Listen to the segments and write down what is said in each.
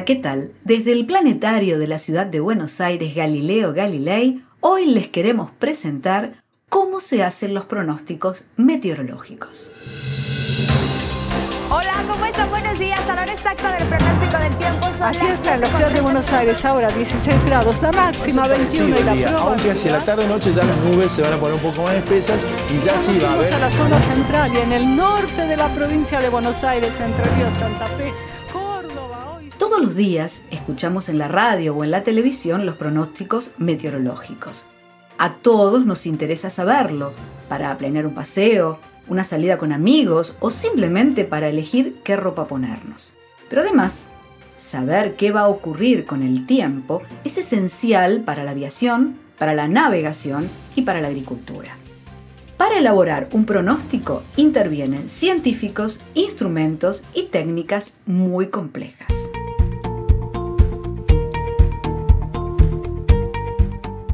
Hola, ¿qué tal? Desde el planetario de la ciudad de Buenos Aires, Galileo Galilei, hoy les queremos presentar cómo se hacen los pronósticos meteorológicos. Hola, ¿cómo están? Buenos días. A la hora exacta del pronóstico del tiempo son Aquí está en la ciudad de Buenos Aires, ahora 16 grados, la máxima 21 y la día, Aunque hacia la tarde-noche ya las nubes se van a poner un poco más espesas y ya sí va a haber... a la zona central y en el norte de la provincia de Buenos Aires, entre Río Santa Fe. Todos los días escuchamos en la radio o en la televisión los pronósticos meteorológicos. A todos nos interesa saberlo, para planear un paseo, una salida con amigos o simplemente para elegir qué ropa ponernos. Pero además, saber qué va a ocurrir con el tiempo es esencial para la aviación, para la navegación y para la agricultura. Para elaborar un pronóstico intervienen científicos, instrumentos y técnicas muy complejas.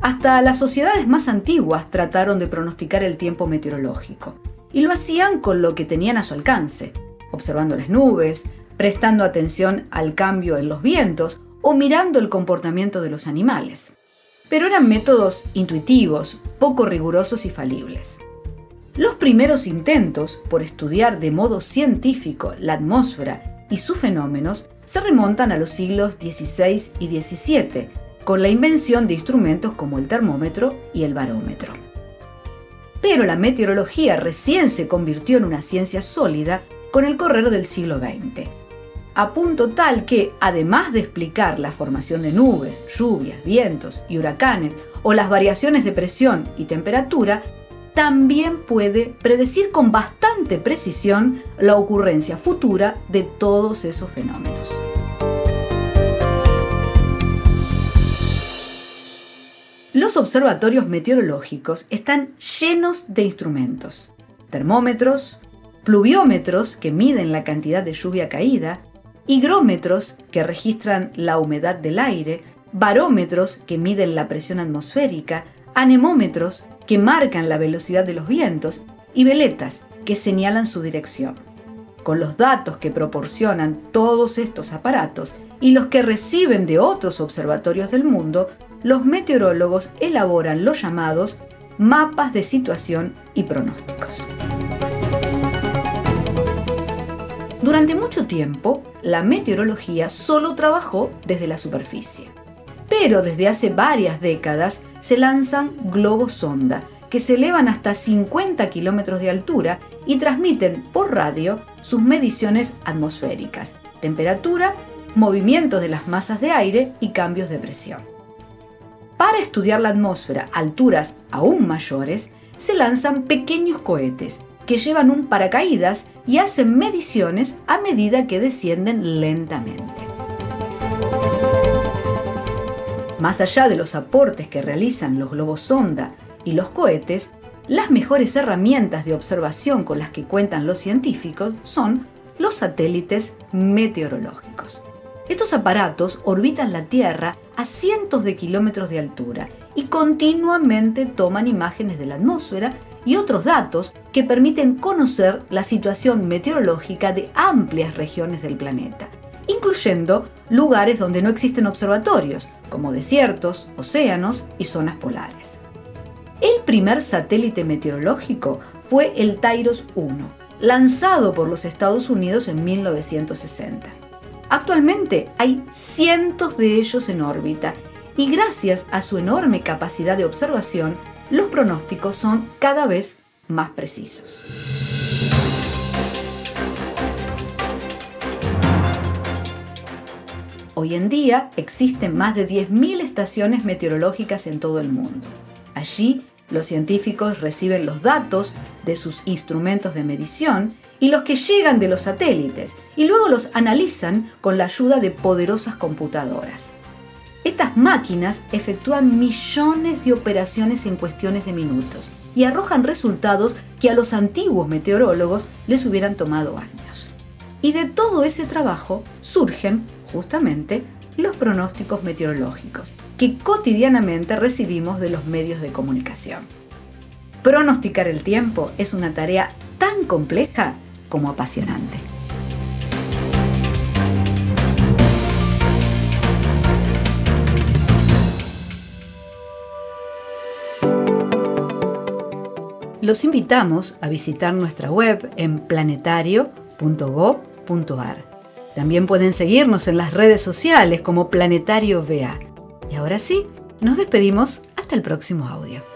Hasta las sociedades más antiguas trataron de pronosticar el tiempo meteorológico y lo hacían con lo que tenían a su alcance, observando las nubes, prestando atención al cambio en los vientos o mirando el comportamiento de los animales. Pero eran métodos intuitivos, poco rigurosos y falibles. Los primeros intentos por estudiar de modo científico la atmósfera y sus fenómenos se remontan a los siglos XVI y XVII, con la invención de instrumentos como el termómetro y el barómetro. Pero la meteorología recién se convirtió en una ciencia sólida con el correr del siglo XX, a punto tal que, además de explicar la formación de nubes, lluvias, vientos y huracanes, o las variaciones de presión y temperatura, también puede predecir con bastante precisión la ocurrencia futura de todos esos fenómenos. Los observatorios meteorológicos están llenos de instrumentos. Termómetros, pluviómetros que miden la cantidad de lluvia caída, higrómetros que registran la humedad del aire, barómetros que miden la presión atmosférica, anemómetros que marcan la velocidad de los vientos y veletas que señalan su dirección. Con los datos que proporcionan todos estos aparatos y los que reciben de otros observatorios del mundo, los meteorólogos elaboran los llamados mapas de situación y pronósticos. Durante mucho tiempo, la meteorología solo trabajó desde la superficie. Pero desde hace varias décadas se lanzan globos sonda, que se elevan hasta 50 kilómetros de altura y transmiten por radio sus mediciones atmosféricas, temperatura, movimientos de las masas de aire y cambios de presión. Para estudiar la atmósfera a alturas aún mayores, se lanzan pequeños cohetes que llevan un paracaídas y hacen mediciones a medida que descienden lentamente. Más allá de los aportes que realizan los globos sonda y los cohetes, las mejores herramientas de observación con las que cuentan los científicos son los satélites meteorológicos. Estos aparatos orbitan la Tierra a cientos de kilómetros de altura y continuamente toman imágenes de la atmósfera y otros datos que permiten conocer la situación meteorológica de amplias regiones del planeta, incluyendo lugares donde no existen observatorios, como desiertos, océanos y zonas polares. El primer satélite meteorológico fue el Tyros 1, lanzado por los Estados Unidos en 1960. Actualmente hay cientos de ellos en órbita y gracias a su enorme capacidad de observación, los pronósticos son cada vez más precisos. Hoy en día existen más de 10.000 estaciones meteorológicas en todo el mundo. Allí los científicos reciben los datos de sus instrumentos de medición y los que llegan de los satélites y luego los analizan con la ayuda de poderosas computadoras. Estas máquinas efectúan millones de operaciones en cuestiones de minutos y arrojan resultados que a los antiguos meteorólogos les hubieran tomado años. Y de todo ese trabajo surgen, justamente, los pronósticos meteorológicos que cotidianamente recibimos de los medios de comunicación. Pronosticar el tiempo es una tarea tan compleja como apasionante. Los invitamos a visitar nuestra web en planetario.gov.ar. También pueden seguirnos en las redes sociales como Planetario VA. Y ahora sí, nos despedimos hasta el próximo audio.